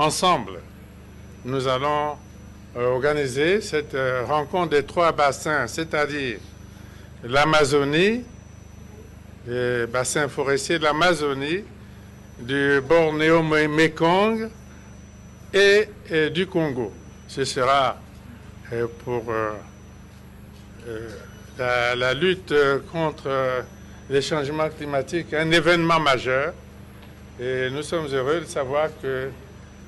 ensemble, nous allons organiser cette rencontre des trois bassins, c'est-à-dire l'Amazonie, les bassins forestiers de l'Amazonie, du Bornéo-Mekong et, du Congo. Ce sera euh, pour euh, euh, la, lutte contre les changements climatiques un événement majeur. Et nous sommes heureux de savoir que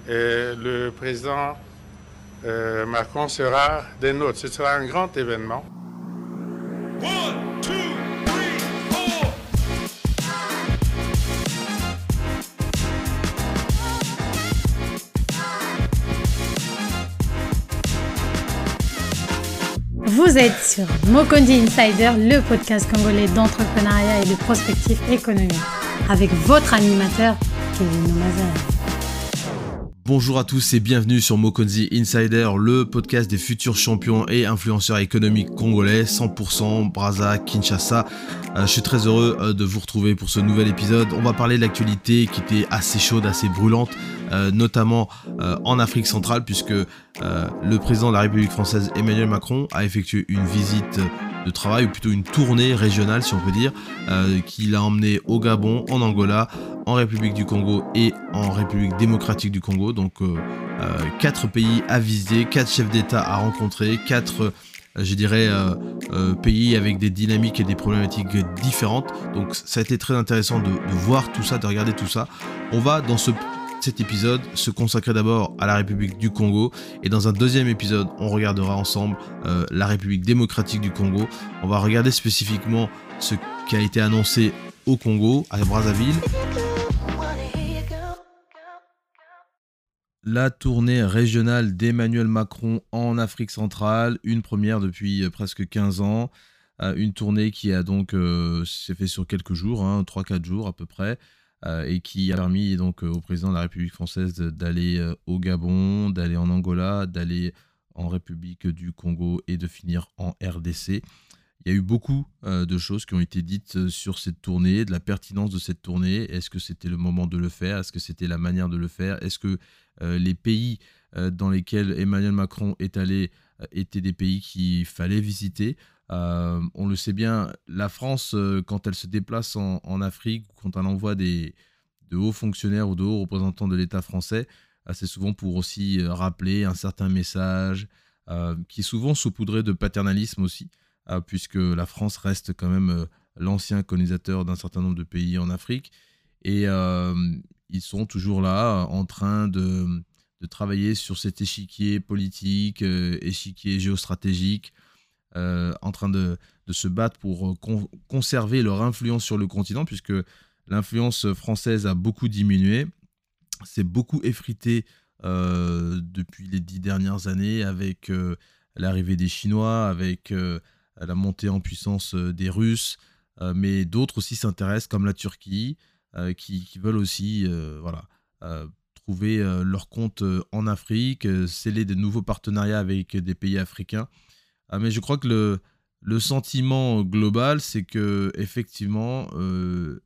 le président Macron sera des nôtres. Ce sera un grand événement. Vous êtes sur Mokondi Insider, le podcast congolais d'entrepreneuriat et de prospective économique, avec votre animateur, Kevin Omaza. Bonjour à tous et bienvenue sur Mokonzi Insider, le podcast des futurs champions et influenceurs économiques congolais, 100% Braza, Kinshasa. Euh, je suis très heureux euh, de vous retrouver pour ce nouvel épisode. On va parler de l'actualité qui était assez chaude, assez brûlante, euh, notamment en Afrique centrale, puisque le président de la République française Emmanuel Macron a effectué une visite de travail, ou plutôt une tournée régionale si on peut dire, qu'il a emmené au Gabon, en Angola, en République du Congo et en République démocratique du Congo. Donc quatre pays à visiter, quatre chefs d'État à rencontrer, quatre euh, je dirais, euh, euh, pays avec des dynamiques et des problématiques différentes. Donc ça a été très intéressant de, voir tout ça, de regarder tout ça. On va dans ce, cet épisode se consacrer d'abord à la République du Congo et dans un deuxième épisode on regardera ensemble la République démocratique du Congo. On va regarder spécifiquement ce qui a été annoncé au Congo, à Brazzaville. la tournée régionale d'Emmanuel Macron en Afrique centrale, une première depuis euh, presque 15 ans, euh, une tournée qui a donc euh, s'est fait sur quelques jours, 3-4 hein, jours à peu près, et qui a permis donc au président de la République française d'aller au Gabon, d'aller en Angola, d'aller en République du Congo et de finir en RDC. Il y a eu beaucoup de choses qui ont été dites sur cette tournée, de la pertinence de cette tournée. Est-ce que c'était le moment de le faire? Est-ce que c'était la manière de le faire? Est-ce que euh, les pays euh, dans lesquels Emmanuel Macron est allé euh, étaient des pays qu'il fallait visiter? On le sait bien, la France, quand elle se déplace en, Afrique, quand elle envoie des, de hauts fonctionnaires ou de hauts représentants de l'État français, c'est souvent pour aussi rappeler un certain message qui est souvent saupoudré de paternalisme aussi, puisque la France reste quand même l'ancien colonisateur d'un certain nombre de pays en Afrique. Et ils sont toujours là en train de, travailler sur cet échiquier politique, euh, échiquier géostratégique, euh, en train de, se battre pour euh, conserver leur influence sur le continent, puisque l'influence française a beaucoup diminué, c'est beaucoup effrité depuis les dix dernières années avec l'arrivée des Chinois, avec la montée en puissance des Russes, mais d'autres aussi s'intéressent, comme la Turquie. Euh, qui, veulent aussi euh, voilà, euh, trouver leur compte en Afrique, sceller de nouveaux partenariats avec des pays africains. Ah, mais je crois que le, sentiment global, c'est que effectivement, le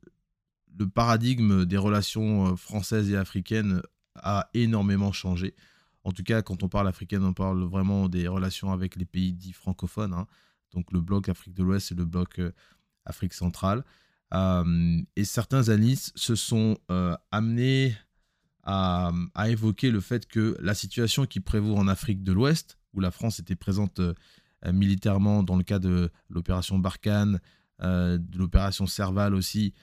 paradigme des relations françaises et africaines a énormément changé. En tout cas, quand on parle africaine, on parle vraiment des relations avec les pays dits francophones, hein. donc le bloc Afrique de l'Ouest et le bloc Afrique centrale. Euh, et certains analystes se sont euh, amenés à, évoquer le fait que la situation qui prévaut en Afrique de l'Ouest, où la France était présente euh, militairement dans le cas de l'opération Barkhane, de l'opération Serval aussi,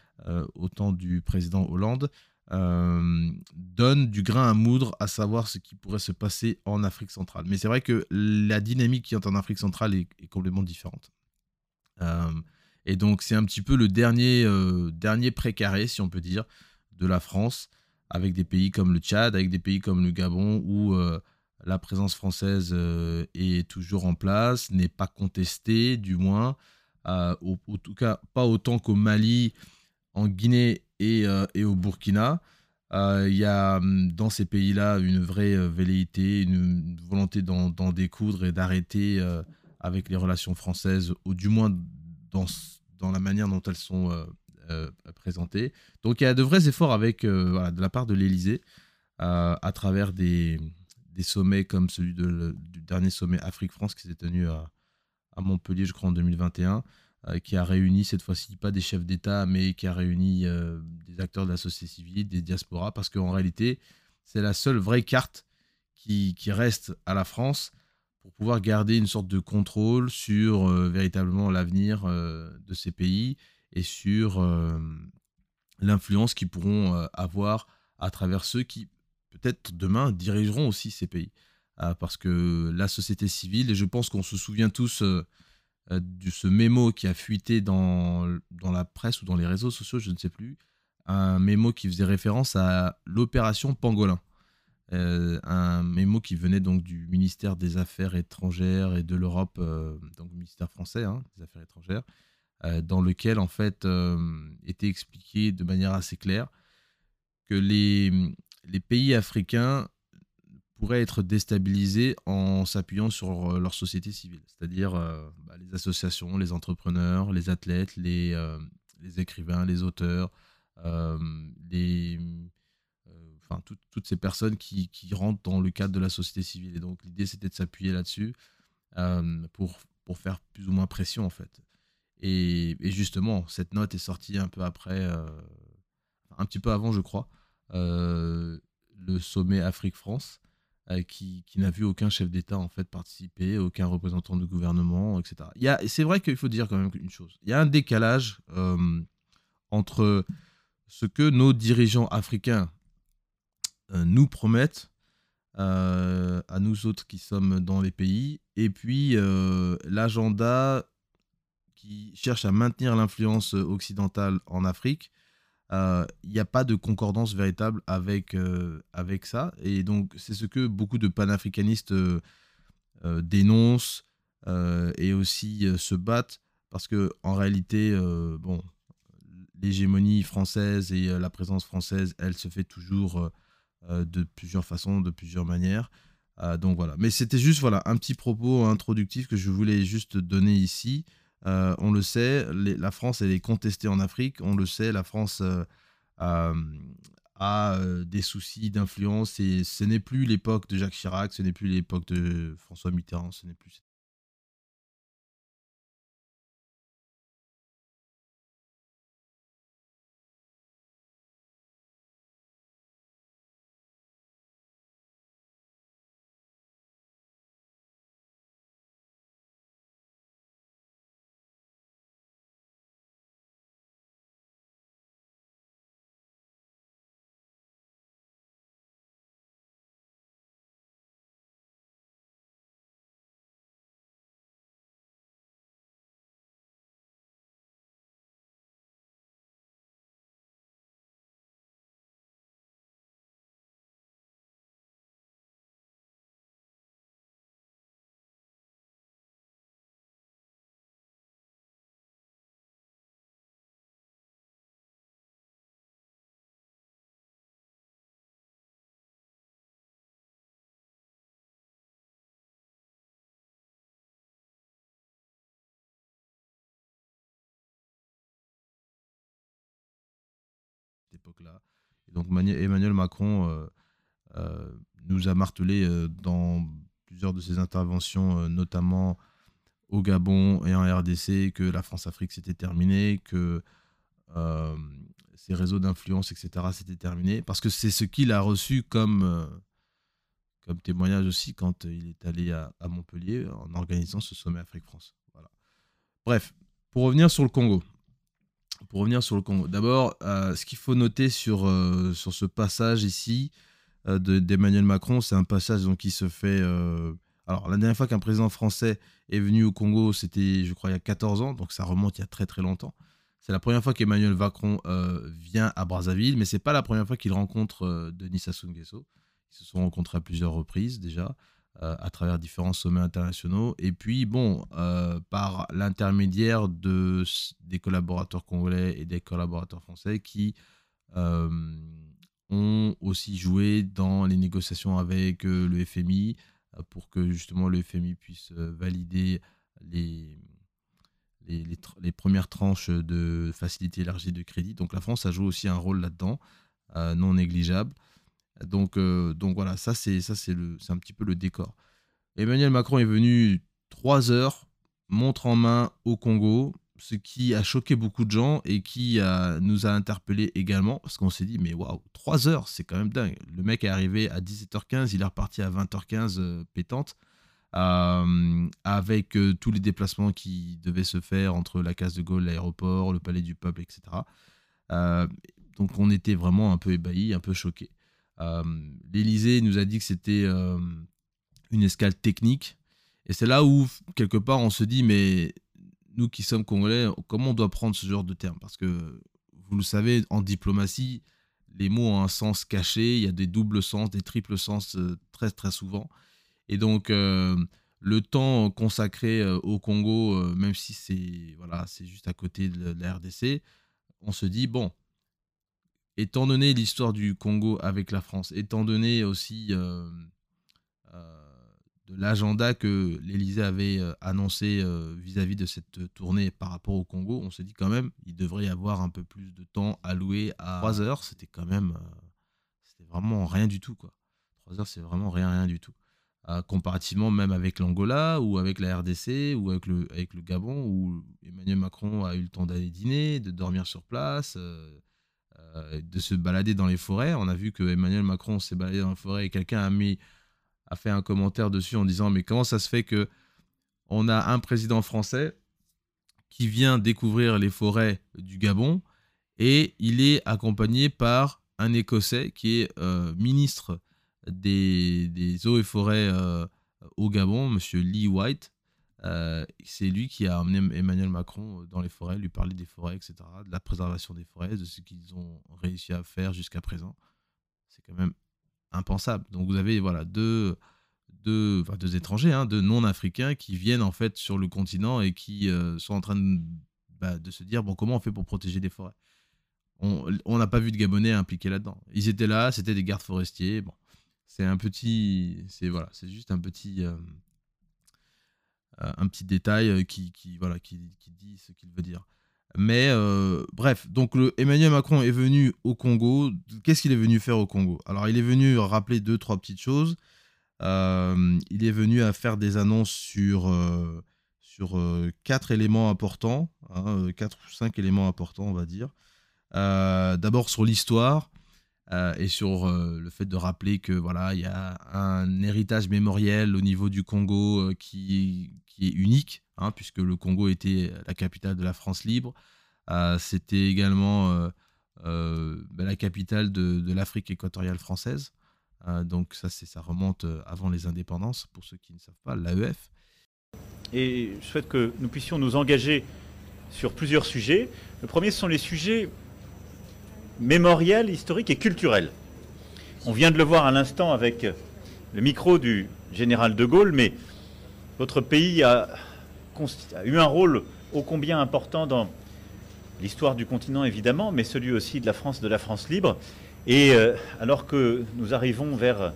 au temps du président Hollande, donne du grain à moudre à savoir ce qui pourrait se passer en Afrique centrale. Mais c'est vrai que la dynamique qui est en Afrique centrale est, complètement différente. Et donc, c'est un petit peu le dernier, euh, dernier précaré, si on peut dire, de la France, avec des pays comme le Tchad, avec des pays comme le Gabon, où euh, la présence française euh, est toujours en place, n'est pas contestée, du moins, au, en tout cas pas autant qu'au Mali, en Guinée et, et au Burkina. Il y a hum, dans ces pays-là une vraie velléité, une, volonté d'en découdre et d'arrêter avec les relations françaises, ou du moins dans, la manière dont elles sont euh, euh, présentées. Donc il y a de vrais efforts avec, euh, de la part de l'Elysée. à travers des, des, sommets comme celui du dernier sommet Afrique-France qui s'est tenu à, Montpellier, je crois, en 2021, qui a réuni cette fois-ci pas des chefs d'État, mais qui a réuni des acteurs de la société civile, des diasporas, parce qu'en réalité, c'est la seule vraie carte qui, qui, reste à la France pour pouvoir garder une sorte de contrôle sur véritablement l'avenir de ces pays et sur l'influence qu'ils pourront euh, avoir à travers ceux qui, peut-être demain, dirigeront aussi ces pays. Euh, parce que la société civile, et je pense qu'on se souvient tous euh, de ce mémo qui a fuité dans, dans la presse ou dans les réseaux sociaux, je ne sais plus, un mémo qui faisait référence à l'opération Pangolin. un mémo qui venait donc du ministère des Affaires étrangères et de l'Europe, donc ministère français hein, des Affaires étrangères, euh, dans lequel en fait euh, était expliqué de manière assez claire que les, les pays africains pourraient être déstabilisés en s'appuyant sur euh, leur société civile, c'est-à-dire bah, les associations, les entrepreneurs, les athlètes, les, les écrivains, les auteurs, enfin toutes ces personnes qui, rentrent dans le cadre de la société civile. Et donc l'idée c'était de s'appuyer là-dessus pour, faire plus ou moins pression en fait. Et, justement, cette note est sortie un peu après, euh, un petit peu avant, je crois, euh, le sommet Afrique-France, euh, qui, n'a vu aucun chef d'État en fait participer, aucun représentant du gouvernement, etc. C'est vrai qu'il faut dire quand même une chose. Il y a un décalage entre ce que nos dirigeants africains nous promettent à nous autres qui sommes dans les pays, et puis l'agenda qui cherche à maintenir l'influence euh, occidentale en Afrique, il euh, n'y a pas de concordance véritable avec, euh, avec ça. Et donc, c'est ce que beaucoup de panafricanistes dénoncent et aussi se battent parce que en réalité, bon, l'hégémonie française et la présence française, elle se fait toujours de plusieurs façons, de plusieurs manières. donc voilà. Mais c'était juste voilà un petit propos introductif que je voulais juste donner ici. Euh, on le sait, la France, elle est contestée en Afrique. On le sait, la France euh, a, euh, des soucis d'influence et ce n'est plus l'époque de Jacques Chirac, ce n'est plus l'époque de François Mitterrand, ce n'est plus époque-là. Donc Emmanuel Macron euh, euh, nous a martelé euh, dans plusieurs de ses interventions, notamment au Gabon et en RDC, que la France-Afrique s'était terminée, que ses réseaux d'influence, etc., s'étaient terminés, parce que c'est ce qu'il a reçu comme, témoignage aussi quand il est allé à, Montpellier en organisant ce sommet Afrique-France. Bref, pour revenir sur le Congo, pour revenir sur le Congo, d'abord, euh, ce qu'il faut noter sur, euh, sur ce passage ici euh, d'Emmanuel Macron, c'est un passage donc, qui se fait. alors, la dernière fois qu'un président français est venu au Congo, c'était, je crois, il y a 14 ans, donc ça remonte il y a très très longtemps. C'est la première fois qu'Emmanuel Macron vient à Brazzaville, mais c'est pas la première fois qu'il rencontre Denis Sassou Nguesso. Ils se sont rencontrés à plusieurs reprises déjà. Euh, à travers différents sommets internationaux. Et puis, bon, euh, par l'intermédiaire de, des collaborateurs congolais et des collaborateurs français qui euh, ont aussi joué dans les négociations avec le FMI pour que justement le FMI puisse valider les, les, les, premières tranches de facilité élargie de crédit. Donc la France a joué aussi un rôle là-dedans, non négligeable. Donc, donc voilà, ça c'est ça c'est un petit peu le décor. Emmanuel Macron est venu trois heures, montre en main au Congo, ce qui a choqué beaucoup de gens et qui nous a interpellés également, parce qu'on s'est dit, mais waouh, 3 heures, c'est quand même dingue. Le mec est arrivé à 17h15, il est reparti à 20h15 euh, pétante, euh, avec euh, tous les déplacements qui devaient se faire entre la case de Gaulle, l'aéroport, le palais du peuple, etc. donc on était vraiment un peu ébahis, un peu choqués. L'Élysée nous a dit que c'était une escale technique. Et c'est là où, quelque part, on se dit, mais nous qui sommes congolais, comment on doit prendre ce genre de terme? Parce que, vous le savez, en diplomatie, les mots ont un sens caché, il y a des doubles sens, des triples sens euh, très très souvent. Et donc, euh, le temps consacré euh, au Congo, même si c'est voilà, c'est juste à côté de la RDC, on se dit, bon, étant donné l'histoire du Congo avec la France, étant donné aussi de l'agenda que l'Elysée avait euh, annoncé euh, vis-à-vis de cette tournée par rapport au Congo, on s'est dit quand même, il devrait y avoir un peu plus de temps alloué à 3 heures. C'était quand même, euh, c'était vraiment rien du tout, quoi. 3 heures, c'est vraiment rien, rien du tout. comparativement même avec l'Angola ou avec la RDC ou avec le, avec le Gabon où Emmanuel Macron a eu le temps d'aller dîner, de dormir sur place, de se balader dans les forêts. On a vu que Emmanuel Macron s'est baladé dans la forêt et quelqu'un a fait un commentaire dessus en disant mais comment ça se fait que on a un président français qui vient découvrir les forêts du Gabon et il est accompagné par un Écossais qui est euh, ministre des, eaux et forêts euh, au Gabon, Monsieur Lee White. Euh, c'est lui qui a amené Emmanuel Macron dans les forêts, lui parler des forêts, etc., de la préservation des forêts, de ce qu'ils ont réussi à faire jusqu'à présent. C'est quand même impensable. Donc vous avez voilà deux, deux, deux étrangers, hein, deux non-africains qui viennent en fait sur le continent et qui euh, sont en train de, bah, de, se dire bon comment on fait pour protéger des forêts? On n'a pas vu de Gabonais impliqués là-dedans. Ils étaient là, c'était des gardes forestiers. Bon, c'est un petit, c'est voilà, c'est juste un petit, euh, euh, un petit détail qui, qui voilà, qui, dit ce qu'il veut dire. Mais euh, bref, donc le Emmanuel Macron est venu au Congo. Qu'est-ce qu'il est venu faire au Congo? Alors il est venu rappeler deux, trois petites choses. Euh, il est venu à faire des annonces sur, euh, sur quatre éléments importants, hein, quatre ou cinq éléments importants, on va dire. D'abord sur l'histoire et sur le fait de rappeler que voilà, il y a un héritage mémoriel au niveau du Congo qui, qui est unique Hein, puisque le Congo était la capitale de la France libre. Euh, c'était également euh, euh, ben, la capitale de, l'Afrique équatoriale française. donc ça, ça remonte avant les indépendances, pour ceux qui ne savent pas, l'AEF. Et je souhaite que nous puissions nous engager sur plusieurs sujets. Le premier, ce sont les sujets mémoriels, historiques et culturels. On vient de le voir à l'instant avec le micro du général de Gaulle, mais votre pays a a eu un rôle ô combien important dans l'histoire du continent, évidemment, mais celui aussi de la France, de la France libre. Et euh, alors que nous arrivons vers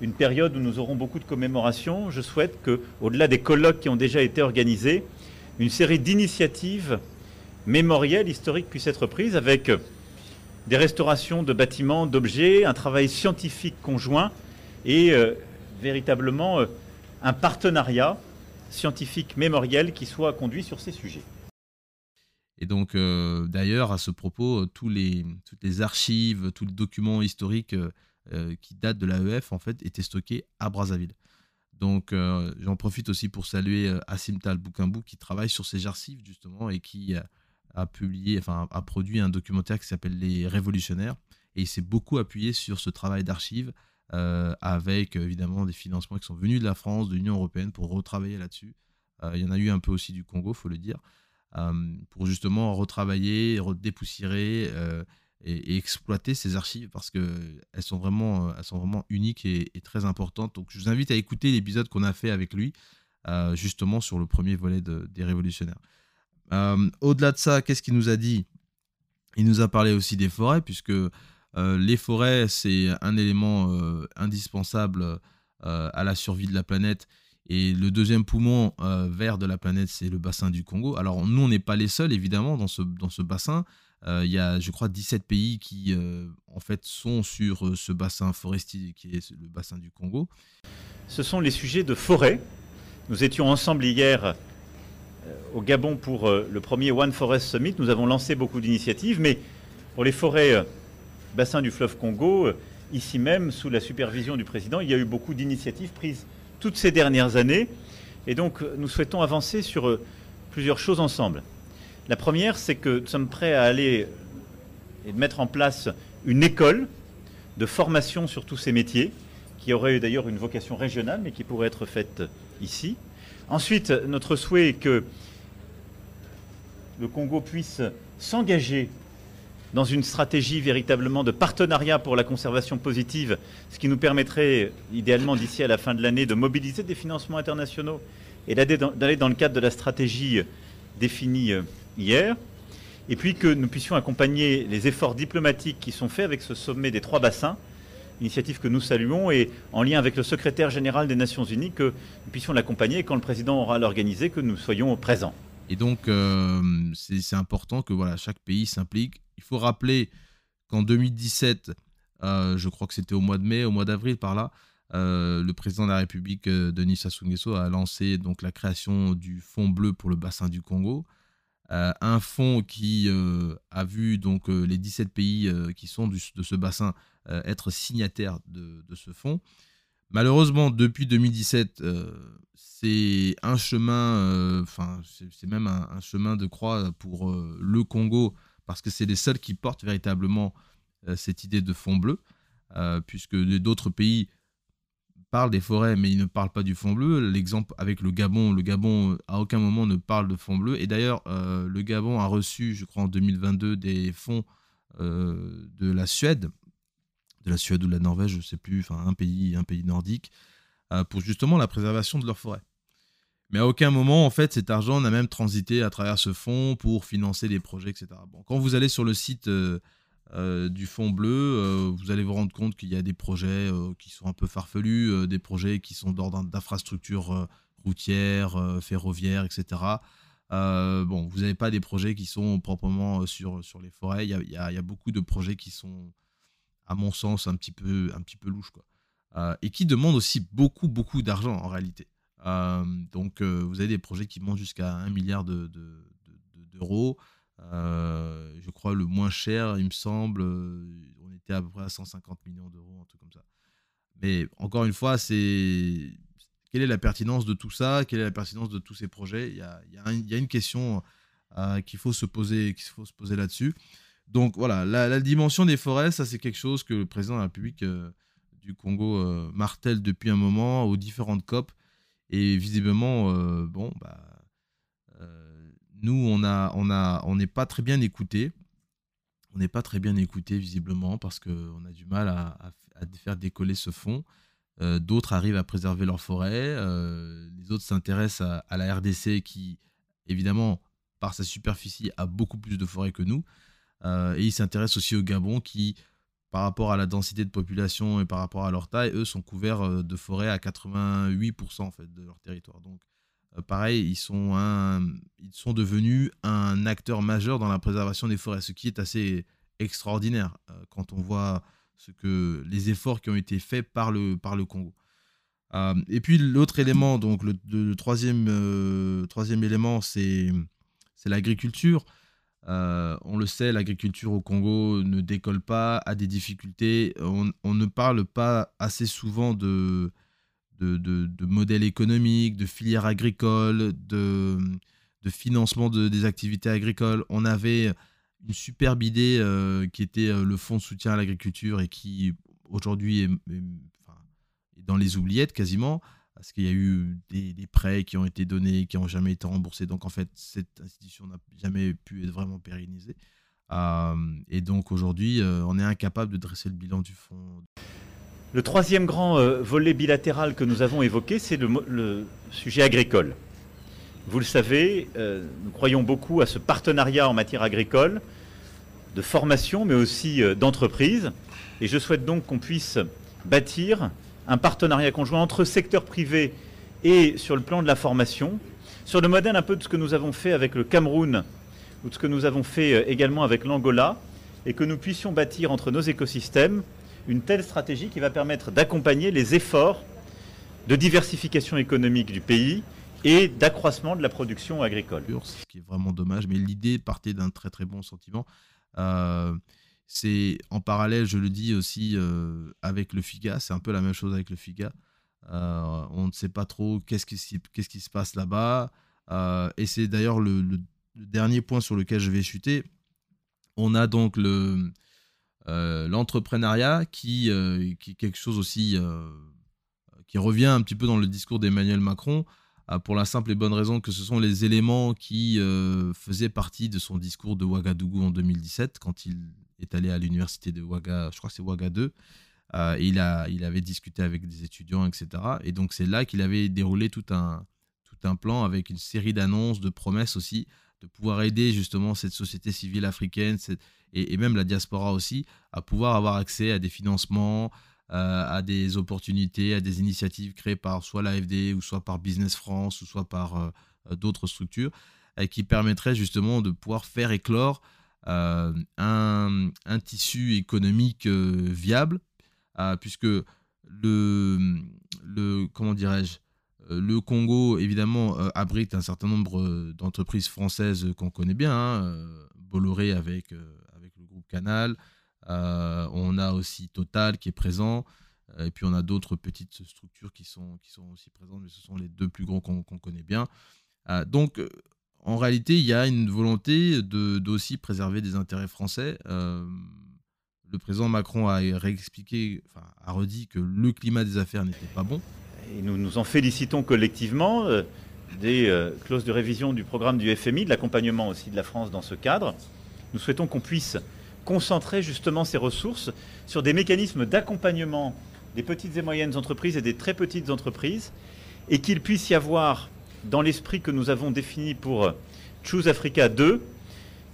une période où nous aurons beaucoup de commémorations, je souhaite que, au-delà des colloques qui ont déjà été organisés, une série d'initiatives mémorielles, historiques puissent être prises avec des restaurations de bâtiments, d'objets, un travail scientifique conjoint et euh, véritablement euh, un partenariat scientifique mémoriel qui soit conduit sur ces sujets. Et donc, euh, d'ailleurs, à ce propos, toutes les archives, tous les documents historiques qui datent de l'AEF, en fait, étaient stockés à Brazzaville. Donc, j'en profite aussi pour saluer Assim Tal Boukambou qui travaille sur ces archives, justement, et qui a publié, enfin, a produit un documentaire qui s'appelle Les Révolutionnaires. Et il s'est beaucoup appuyé sur ce travail d'archives euh, avec évidemment des financements qui sont venus de la France, de l'Union européenne pour retravailler là-dessus. Euh, il y en a eu un peu aussi du Congo, faut le dire, euh, pour justement retravailler, redépoussiérer et, exploiter ces archives parce qu'elles sont, vraiment, elles sont vraiment uniques et, très importantes. Donc je vous invite à écouter l'épisode qu'on a fait avec lui, justement sur le premier volet des révolutionnaires. Au-delà de ça, qu'est-ce qu'il nous a dit? Il nous a parlé aussi des forêts, puisque euh, les forêts, c'est un élément euh, indispensable euh, à la survie de la planète. Et le deuxième poumon vert de la planète, c'est le bassin du Congo. Alors nous, on n'est pas les seuls, évidemment, dans ce, dans ce bassin. il y a, je crois, 17 pays qui, en fait, sont sur ce bassin forestier qui est le bassin du Congo. Ce sont les sujets de forêt. Nous étions ensemble hier au Gabon pour le premier One Forest Summit. Nous avons lancé beaucoup d'initiatives, mais pour les forêts bassin du fleuve Congo, ici même, sous la supervision du président, il y a eu beaucoup d'initiatives prises toutes ces dernières années. Et donc, nous souhaitons avancer sur euh, plusieurs choses ensemble. La première, c'est que nous sommes prêts à aller et de mettre en place une école de formation sur tous ces métiers, qui aurait d'ailleurs une vocation régionale, mais qui pourrait être faite ici. Ensuite, notre souhait est que le Congo puisse s'engager dans une stratégie véritablement de partenariat pour la conservation positive, ce qui nous permettrait idéalement d'ici à la fin de l'année de mobiliser des financements internationaux et d'aller dans le cadre de la stratégie définie euh, hier, et puis que nous puissions accompagner les efforts diplomatiques qui sont faits avec ce sommet des trois bassins, initiative que nous saluons, et en lien avec le secrétaire général des Nations Unies, que nous puissions l'accompagner quand le président aura l'organisé, que nous soyons présents. Et donc, euh, c'est important que voilà, chaque pays s'implique il faut rappeler qu'en 2017, euh, je crois que c'était au mois de mai, au mois d'avril par là, euh, le président de la République, Denis Sassou Nguesso, a lancé donc la création du Fonds bleu pour le bassin du Congo. Un fonds qui a vu donc les 17 pays qui sont de ce bassin être signataires de, ce fonds. Malheureusement, depuis 2017, c'est un chemin, enfin, c'est même un, chemin de croix pour le Congo parce que c'est les seuls qui portent véritablement euh, cette idée de fond bleu, euh, puisque d'autres pays parlent des forêts, mais ils ne parlent pas du fond bleu. L'exemple avec le Gabon, le Gabon à aucun moment ne parle de fond bleu. Et d'ailleurs, euh, le Gabon a reçu, je crois en 2022, des fonds de la Suède, de la Suède ou de la Norvège, je ne sais plus, enfin un pays, un pays nordique, pour justement la préservation de leurs forêts. Mais à aucun moment, en fait, cet argent n'a même transité à travers ce fonds pour financer des projets, etc. Bon, quand vous allez sur le site euh, euh, du fonds bleu, euh, vous allez vous rendre compte qu'il y a des projets qui sont un peu farfelus, des projets qui sont d'ordre d'infrastructures routières, ferroviaires, etc. bon, vous n'avez pas des projets qui sont proprement sur, sur les forêts. Il y, a, beaucoup de projets qui sont, à mon sens, un petit peu, un petit peu louches. Quoi. et qui demandent aussi beaucoup, beaucoup d'argent en réalité. Euh, donc, euh, vous avez des projets qui montent jusqu'à 1 milliard d'euros. Euh, je crois le moins cher, il me semble, on était à peu près à 150 millions d'euros, un truc comme ça. Mais encore une fois, c'est quelle est la pertinence de tout ça? Quelle est la pertinence de tous ces projets? Il y, a, une question qu'il faut se poser, poser là-dessus. Donc voilà, la, dimension des forêts, ça c'est quelque chose que le président de la République du Congo martèle depuis un moment aux différentes COP. Et visiblement, euh, bon, bah, euh, nous, on a, n'est pas très bien écouté. On n'est pas très bien écouté visiblement parce qu'on a du mal à, faire décoller ce fonds. Euh, d'autres arrivent à préserver leur forêt. les autres s'intéressent à, la RDC qui, évidemment, par sa superficie, a beaucoup plus de forêts que nous. et ils s'intéressent aussi au Gabon qui, par rapport à la densité de population et par rapport à leur taille, eux sont couverts euh, de forêts à 88% en fait de leur territoire. Euh, pareil, ils sont, un, ils sont devenus un acteur majeur dans la préservation des forêts, ce qui est assez extraordinaire euh, quand on voit ce que les efforts qui ont été faits par le, par le Congo. et puis l'autre élément, donc le, troisième, troisième élément, c'est l'agriculture. Euh, on le sait, l'agriculture au Congo ne décolle pas, a des difficultés. On, ne parle pas assez souvent de, de, modèles économiques, de filières agricoles, de, financement des activités agricoles. On avait une superbe idée euh, qui était euh, le fonds de soutien à l'agriculture et qui aujourd'hui est, dans les oubliettes quasiment parce qu'il y a eu des, prêts qui ont été donnés, qui n'ont jamais été remboursés. Donc en fait, cette institution n'a jamais pu être vraiment pérennisée. Euh, et donc aujourd'hui, on est incapable de dresser le bilan du fonds. Le troisième grand euh, volet bilatéral que nous avons évoqué, c'est le, sujet agricole. Vous le savez, nous croyons beaucoup à ce partenariat en matière agricole, de formation, mais aussi d'entreprise. Et je souhaite donc qu'on puisse bâtir un partenariat conjoint entre secteur privé et sur le plan de la formation, sur le modèle un peu de ce que nous avons fait avec le Cameroun, ou de ce que nous avons fait également avec l'Angola, et que nous puissions bâtir entre nos écosystèmes une telle stratégie qui va permettre d'accompagner les efforts de diversification économique du pays et d'accroissement de la production agricole. Ce qui est vraiment dommage, mais l'idée partait d'un très très bon sentiment. Euh, c'est en parallèle, je le dis aussi euh, avec le FIGA, c'est un peu la même chose avec le FIGA. Euh, on ne sait pas trop qu'est-ce qui, qu'est-ce qui se passe là-bas. et c'est d'ailleurs le, dernier point sur lequel je vais chuter. On a donc le, l'entrepreneuriat qui, qui est quelque chose aussi qui revient un petit peu dans le discours d'Emmanuel Macron. Pour la simple et bonne raison que ce sont les éléments qui euh, faisaient partie de son discours de Ouagadougou en 2017, quand il est allé à l'université de Ouaga, je crois que c'est Ouaga 2, euh, il, a, il avait discuté avec des étudiants, etc. Et donc c'est là qu'il avait déroulé tout un, tout un plan avec une série d'annonces, de promesses aussi, de pouvoir aider justement cette société civile africaine et, même la diaspora aussi à pouvoir avoir accès à des financements, euh, à des opportunités, à des initiatives créées par soit l'AFD ou soit par Business France ou soit par euh, d'autres structures qui permettraient justement de pouvoir faire éclore euh, un, un, tissu économique viable, puisque le, le comment dirais-je, le Congo, évidemment, abrite un certain nombre d'entreprises françaises qu'on connaît bien. Hein, Bolloré avec, avec le groupe Canal, euh, on a aussi Total qui est présent. Euh, et puis on a d'autres petites structures qui sont, qui sont aussi présentes, mais ce sont les deux plus gros qu'on connaît bien. Euh, donc en réalité, il y a une volonté d'aussi préserver des intérêts français. le président Macron a réexpliqué, enfin, a redit que le climat des affaires n'était pas bon. Et nous nous en félicitons collectivement des clauses de révision du programme du FMI, de l'accompagnement aussi de la France dans ce cadre. Nous souhaitons qu'on puisse concentrer justement ces ressources sur des mécanismes d'accompagnement des petites et moyennes entreprises et des très petites entreprises, et qu'il puisse y avoir, dans l'esprit que nous avons défini pour Choose Africa 2,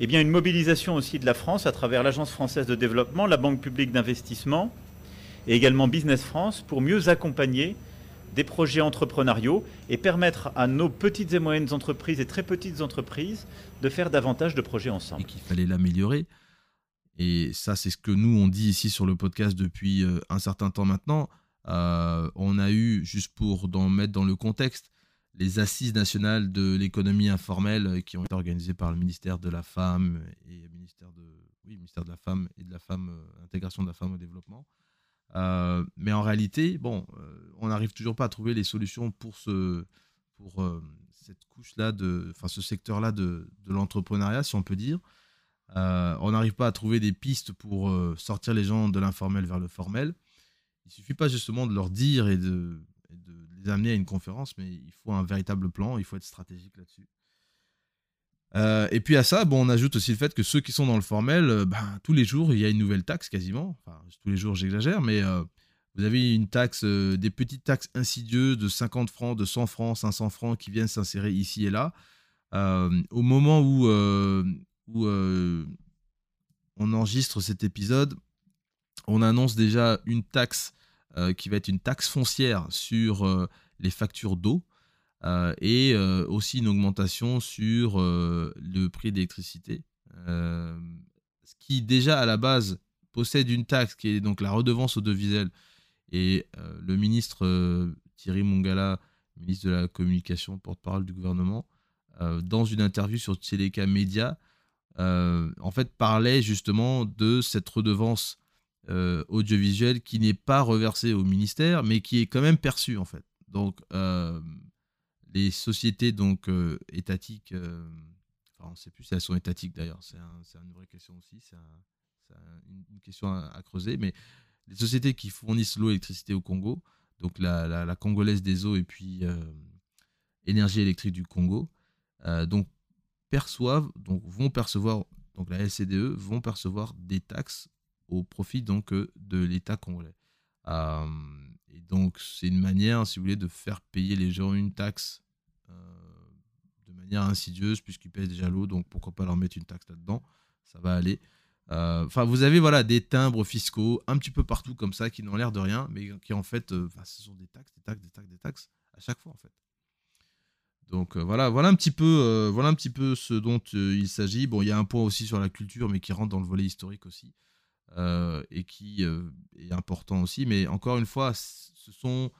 eh une mobilisation aussi de la France à travers l'Agence française de développement, la Banque publique d'investissement et également Business France pour mieux accompagner des projets entrepreneuriaux et permettre à nos petites et moyennes entreprises et très petites entreprises de faire davantage de projets ensemble. Et qu'il fallait l'améliorer. Et ça, c'est ce que nous, on dit ici sur le podcast depuis euh, un certain temps maintenant. Euh, on a eu, juste pour dans, mettre dans le contexte, les assises nationales de l'économie informelle euh, qui ont été organisées par le ministère de la Femme et ministère de, oui, ministère de la Femme et de la Femme, intégration de la femme au développement. Mais en réalité, bon, on n'arrive toujours pas à trouver les solutions pour ce, pour cette couche-là de, enfin ce secteur-là de, de l'entrepreneuriat, si on peut dire. Euh, on n'arrive pas à trouver des pistes pour euh, sortir les gens de l'informel vers le formel. Il suffit pas justement de leur dire et de, les amener à une conférence, mais il faut un véritable plan, il faut être stratégique là-dessus. Euh, et puis à ça, bon, on ajoute aussi le fait que ceux qui sont dans le formel, ben, tous les jours, il y a une nouvelle taxe quasiment. Enfin, tous les jours, j'exagère, mais vous avez une taxe, des petites taxes insidieuses de 50 francs, de 100 francs, 500 francs qui viennent s'insérer ici et là. au moment où où euh, on enregistre cet épisode, on annonce déjà une taxe euh, qui va être une taxe foncière sur euh, les factures d'eau et aussi une augmentation sur le prix d'électricité. ce qui déjà à la base possède une taxe qui est donc la redevance audiovisuelle et le ministre Thierry Mongala, ministre de la communication, porte-parole du gouvernement, dans une interview sur Téléca Média, euh, en fait, parlait justement de cette redevance euh, audiovisuelle qui n'est pas reversée au ministère, mais qui est quand même perçue, en fait. Donc, euh, les sociétés donc étatiques, enfin, on ne sait plus si elles sont étatiques d'ailleurs, c'est une vraie question aussi, c'est une, question à, creuser, mais les sociétés qui fournissent l'eau et l'électricité au Congo, donc la, la, congolaise des eaux et puis énergie électrique du Congo, donc perçoivent, donc vont percevoir, donc la LCDE vont percevoir des taxes au profit donc euh, de l'État congolais. Euh, et donc c'est une manière, si vous voulez, de faire payer les gens une taxe euh, de manière insidieuse puisqu'ils payent déjà l'eau, donc pourquoi pas leur mettre une taxe là-dedans, ça va aller. Enfin, vous avez voilà des timbres fiscaux un petit peu partout comme ça qui n'ont l'air de rien, mais qui en fait, ce sont des taxes, des taxes, des taxes, des taxes à chaque fois en fait. Donc voilà, voilà un petit peu, voilà un petit peu ce dont il s'agit. Bon, il y a un point aussi sur la culture, mais qui rentre dans le volet historique aussi et qui est important aussi. Mais encore une fois, ce sont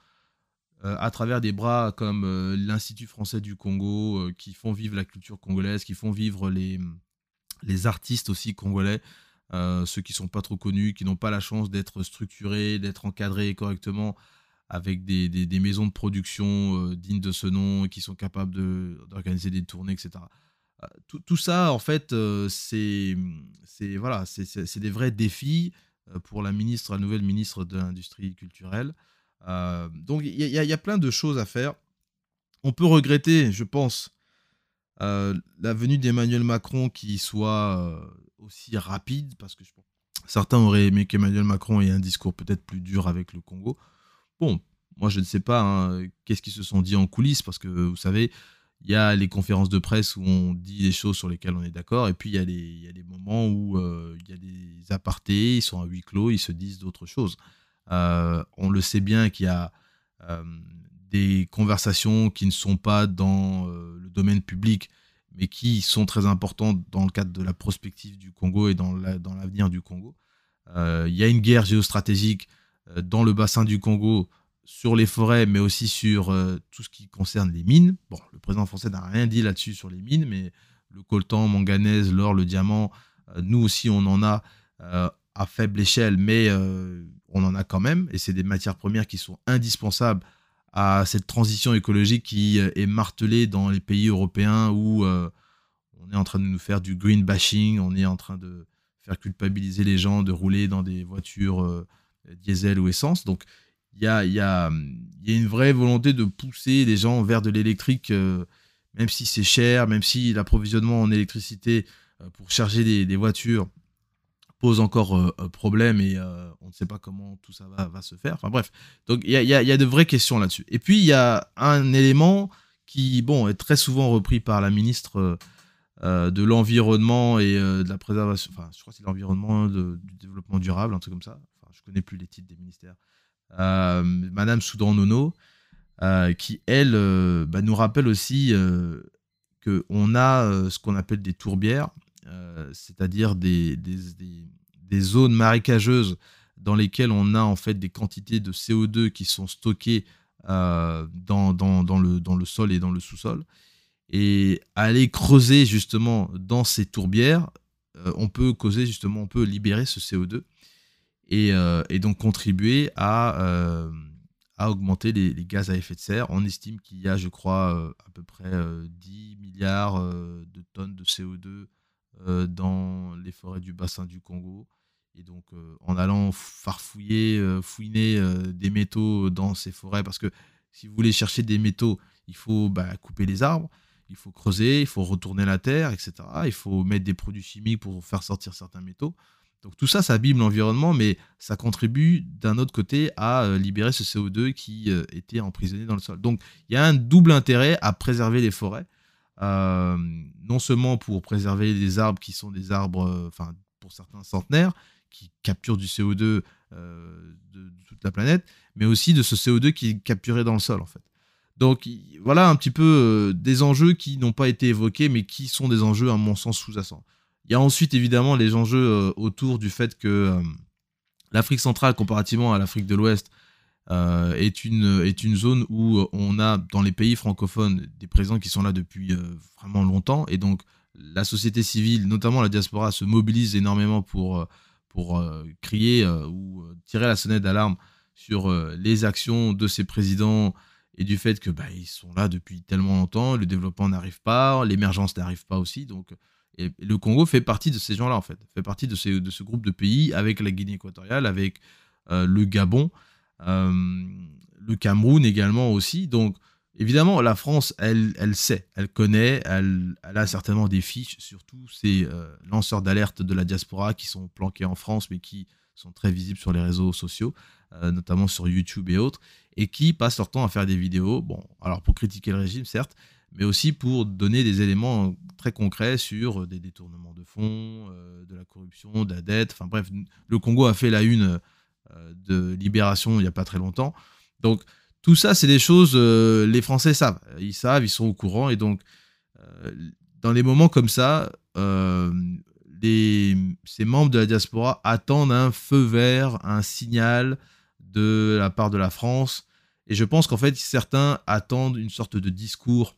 à travers des bras comme l'Institut français du Congo qui font vivre la culture congolaise, qui font vivre les, les artistes aussi congolais. ceux qui sont pas trop connus, qui n'ont pas la chance d'être structurés, d'être encadrés correctement, avec des, des, maisons de production dignes de ce nom, qui sont capables d'organiser des tournées, etc. Tout, tout, ça, en fait, c'est voilà, des vrais défis pour la ministre, la nouvelle ministre de l'industrie culturelle. Donc il y, y, a plein de choses à faire. On peut regretter, je pense, la venue d'Emmanuel Macron qui soit aussi rapide, parce que je pense, certains auraient aimé qu'Emmanuel Macron ait un discours peut-être plus dur avec le Congo. Bon, moi je ne sais pas hein, qu'est-ce qu'ils se sont dit en coulisses, parce que vous savez, il y a les conférences de presse où on dit des choses sur lesquelles on est d'accord, et puis il y, a des, des moments où il y a des apartés, ils sont à huis clos, ils se disent d'autres choses. On le sait bien qu'il y a des conversations qui ne sont pas dans le domaine public, mais qui sont très importantes dans le cadre de la prospective du Congo et dans l'avenir du Congo. Il y a une guerre géostratégique dans le bassin du Congo sur les forêts, mais aussi sur tout ce qui concerne les mines. Bon, le président français n'a rien dit là-dessus sur les mines, mais le coltan, manganèse, l'or, le diamant, nous aussi on en a à faible échelle, mais on en a quand même, et c'est des matières premières qui sont indispensables à cette transition écologique qui euh, est martelée dans les pays européens où euh, on est en train de nous faire du green bashing, on est en train de faire culpabiliser les gens de rouler dans des voitures euh, diesel ou essence. Donc il y a, une vraie volonté de pousser les gens vers de l'électrique, même si c'est cher, même si l'approvisionnement en électricité pour charger des, des voitures pose encore euh, problème et euh, on ne sait pas comment tout ça va, se faire. Enfin bref, donc il y a, de vraies questions là-dessus. Et puis il y a un élément qui, bon, est très souvent repris par la ministre euh, de l'environnement et de la préservation, enfin je crois que c'est l'environnement, du développement durable, un truc comme ça. Enfin, je connais plus les titres des ministères. Madame Soudan Nono, qui elle bah, nous rappelle aussi qu'on a ce qu'on appelle des tourbières euh, c'est-à-dire des, zones marécageuses dans lesquelles on a en fait des quantités de CO2 qui sont stockées euh, dans, le, sol et dans le sous-sol. Et aller creuser justement dans ces tourbières, euh, on peut causer justement, on peut libérer ce CO2 et, donc contribuer à, augmenter les, gaz à effet de serre. On estime qu'il y a, je crois, à peu près 10 milliards de tonnes de CO2 euh, dans les forêts du bassin du Congo. Et donc, euh, en allant farfouiller, euh, fouiner des métaux dans ces forêts, parce que si vous voulez chercher des métaux, il faut bah, couper les arbres, il faut creuser, il faut retourner la terre, etc. Il faut mettre des produits chimiques pour faire sortir certains métaux. Donc tout ça, ça abîme l'environnement, mais ça contribue d'un autre côté à libérer ce CO2 qui était emprisonné dans le sol. Donc il y a un double intérêt à préserver les forêts. Euh, non seulement pour préserver des arbres qui sont des arbres, euh, enfin pour certains centenaires, qui capturent du CO2 euh, de, toute la planète, mais aussi de ce CO2 qui est capturé dans le sol en fait. Donc voilà un petit peu des enjeux qui n'ont pas été évoqués, mais qui sont des enjeux à mon sens sous-jacents. Il y a ensuite évidemment les enjeux autour du fait que l'Afrique centrale, comparativement à l'Afrique de l'Ouest, euh, est, une, est une zone où on a dans les pays francophones des présidents qui sont là depuis euh, vraiment longtemps et donc la société civile, notamment la diaspora, se mobilise énormément pour, euh, pour crier ou tirer la sonnette d'alarme sur les actions de ces présidents et du fait que bah, ils sont là depuis tellement longtemps, le développement n'arrive pas, l'émergence n'arrive pas aussi. Donc, et le Congo fait partie de ces gens-là en fait, fait partie de, ces, de ce groupe de pays avec la Guinée équatoriale, avec le Gabon. Euh, le Cameroun également aussi. Donc, évidemment, la France, elle, elle sait, elle connaît, elle, a certainement des fiches sur tous ces euh, lanceurs d'alerte de la diaspora qui sont planqués en France, mais qui sont très visibles sur les réseaux sociaux, euh, notamment sur YouTube et autres, et qui passent leur temps à faire des vidéos, bon, alors pour critiquer le régime, certes, mais aussi pour donner des éléments très concrets sur des détournements de fonds, de la corruption, de la dette, enfin bref, le Congo a fait la une de libération il n'y a pas très longtemps. Donc tout ça, c'est des choses, les Français savent. Ils savent, ils sont au courant. Et donc, dans les moments comme ça, ces membres de la diaspora attendent un feu vert, un signal de la part de la France. Et je pense qu'en fait, certains attendent une sorte de discours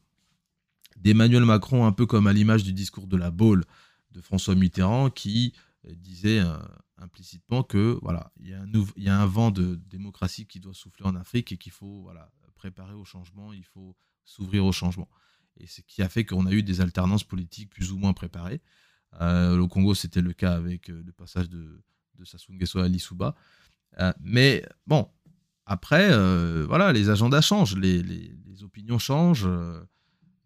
d'Emmanuel Macron, un peu comme à l'image du discours de la Baule de François Mitterrand, qui euh, disait euh, implicitement que voilà, il y, a un il y a un vent de démocratie qui doit souffler en Afrique et qu'il faut voilà, préparer au changement, il faut s'ouvrir au changement. Et ce qui a fait qu'on a eu des alternances politiques plus ou moins préparées. Euh, au Congo, c'était le cas avec le passage de, de Sassou Nguesso à Lissouba. mais bon, après, voilà, les agendas changent, les, les, les opinions changent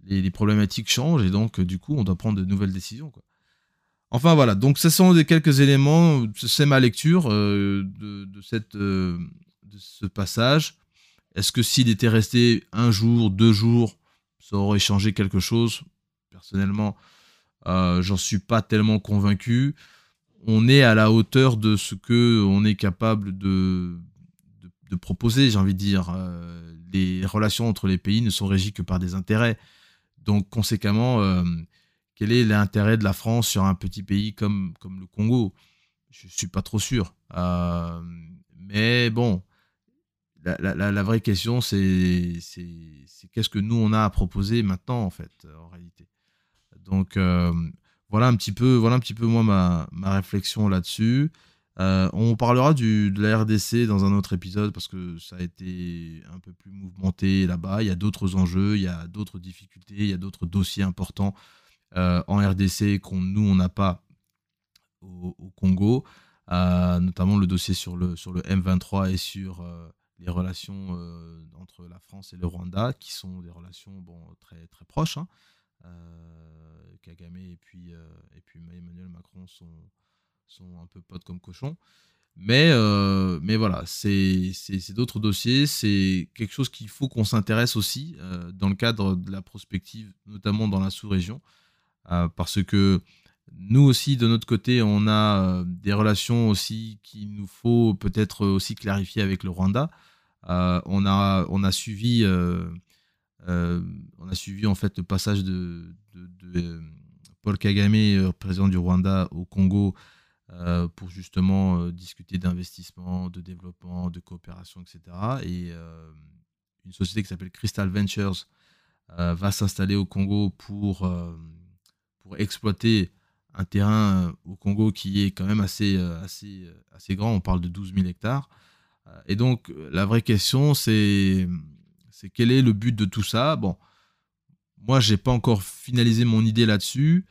les, problématiques changent et donc du coup on doit prendre de nouvelles décisions. Quoi. Enfin voilà, donc ce sont des quelques éléments, c'est ma lecture euh, de, cette, euh, de ce passage. Est-ce que s'il était resté un jour, deux jours, ça aurait changé quelque chose? Personnellement, euh, j'en suis pas tellement convaincu. On est à la hauteur de ce que on est capable de, de, proposer, j'ai envie de dire. Les relations entre les pays ne sont régies que par des intérêts. Donc, conséquemment, quel est l'intérêt de la France sur un petit pays comme, comme le Congo? Je ne suis pas trop sûr. Euh, mais bon, la, vraie question, c'est qu'est-ce que nous, on a à proposer maintenant, en fait, en réalité? Donc, euh, voilà un petit peu, voilà un petit peu moi, ma, ma réflexion là-dessus. Euh, on parlera du, de la RDC dans un autre épisode parce que ça a été un peu plus mouvementé là-bas. Il y a d'autres enjeux, il y a d'autres difficultés, il y a d'autres dossiers importants en RDC qu'on nous on n'a pas au, Congo, euh, notamment le dossier sur le, sur le M23 et sur les relations entre la France et le Rwanda, qui sont des relations bon, très, très proches. Hein. Kagame et puis, et puis Emmanuel Macron sont sont un peu potes comme cochons. Mais, euh, mais voilà, c'est d'autres dossiers. C'est quelque chose qu'il faut qu'on s'intéresse aussi euh, dans le cadre de la prospective, notamment dans la sous-région. Euh, parce que nous aussi, de notre côté, on a des relations aussi qu'il nous faut peut-être aussi clarifier avec le Rwanda. on, a, on, a suivi, on a suivi en fait le passage de, de, Paul Kagame, président du Rwanda, au Congo euh, pour justement euh, discuter d'investissement, de développement, de coopération, etc. Et euh, une société qui s'appelle Crystal Ventures va s'installer au Congo pour, exploiter un terrain au Congo qui est quand même assez, assez, assez grand. On parle de 12 000 hectares. Et donc, la vraie question, c'est quel est le but de tout ça? Bon, moi, j'ai pas encore finalisé mon idée là-dessus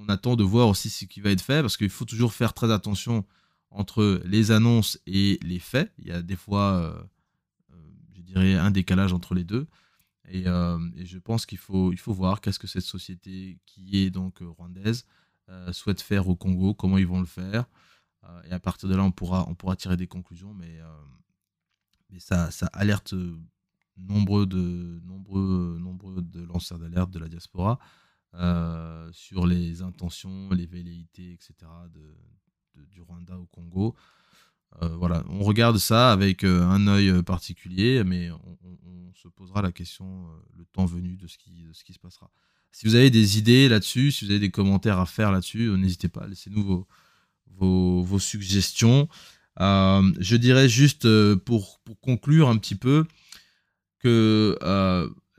on attend de voir aussi ce qui va être fait parce qu'il faut toujours faire très attention entre les annonces et les faits. Il y a des fois, euh, euh, je dirais, un décalage entre les deux. Euh, et, je pense qu'il faut, il faut voir qu'est-ce que cette société qui est donc rwandaise souhaite faire au Congo, comment ils vont le faire. et à partir de là, on pourra, on pourra tirer des conclusions. Mais, ça, ça alerte nombreux de, nombreux, nombreux de lanceurs d'alerte de la diaspora euh, sur les intentions, les velléités, etc. De, du Rwanda au Congo. Euh, voilà, on regarde ça avec euh, un œil particulier, mais on, se posera la question le temps venu de ce, qui, ce qui se passera. Si vous avez des idées là-dessus, si vous avez des commentaires à faire là-dessus, n'hésitez pas, laissez-nous vos, vos, suggestions. je dirais juste pour, pour, conclure un petit peu que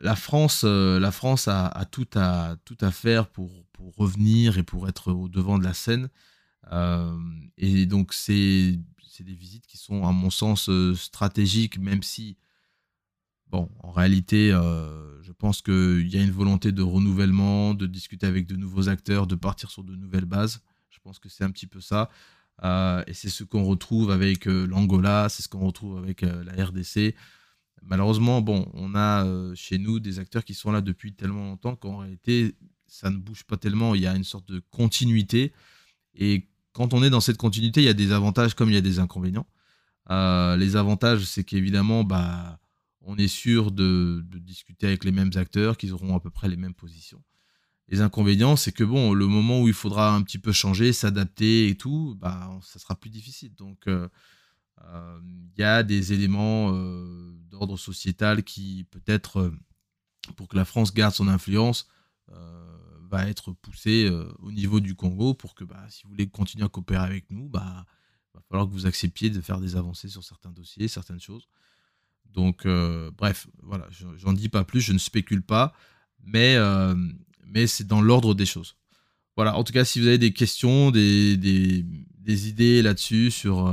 la France, euh, la France a, tout à, tout à faire pour, pour, revenir et pour être au devant de la scène. Euh, et donc, c'est des visites qui sont, à mon sens, euh, stratégiques, même si, bon, en réalité, je pense qu'il y a une volonté de renouvellement, de discuter avec de nouveaux acteurs, de partir sur de nouvelles bases. Je pense que c'est un petit peu ça. et c'est ce qu'on retrouve avec l'Angola, c'est ce qu'on retrouve avec la RDC. Malheureusement, bon, on a euh, chez nous des acteurs qui sont là depuis tellement longtemps qu'en réalité, ça ne bouge pas tellement. Il y a une sorte de continuité. Et quand on est dans cette continuité, il y a des avantages comme il y a des inconvénients. Euh, les avantages, c'est qu'évidemment, bah, on est sûr de, discuter avec les mêmes acteurs, qu'ils auront à peu près les mêmes positions. Les inconvénients, c'est que bon, le moment où il faudra un petit peu changer, s'adapter et tout, bah, ça sera plus difficile. Donc, euh, Il y a des éléments d'ordre sociétal qui, peut-être, pour que la France garde son influence, va être poussé au niveau du Congo pour que, bah, si vous voulez continuer à coopérer avec nous, bah, va falloir que vous acceptiez de faire des avancées sur certains dossiers, certaines choses. Donc, euh, bref, voilà, j'en dis pas plus, je ne spécule pas, mais, euh, mais c'est dans l'ordre des choses. Voilà, en tout cas, si vous avez des questions, des, des, idées là-dessus, sur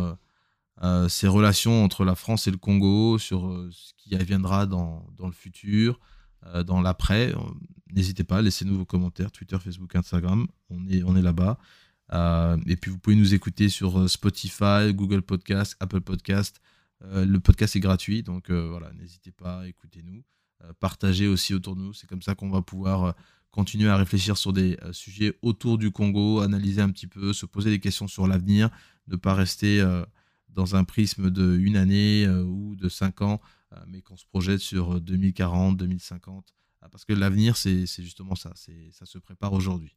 euh, ces relations entre la France et le Congo, sur ce qui adviendra dans, dans le futur, dans l'après, n'hésitez pas, laissez-nous vos commentaires, Twitter, Facebook, Instagram, on est, on est là-bas. et puis vous pouvez nous écouter sur Spotify, Google Podcast, Apple Podcast, euh, le podcast est gratuit, donc euh, voilà, n'hésitez pas, écoutez-nous, euh, partagez aussi autour de nous. C'est comme ça qu'on va pouvoir continuer à réfléchir sur des sujets autour du Congo, analyser un petit peu, se poser des questions sur l'avenir, ne pas rester dans un prisme de une année ou de cinq ans, mais qu'on se projette sur 2040, 2050, parce que l'avenir, c'est justement ça, ça se prépare aujourd'hui.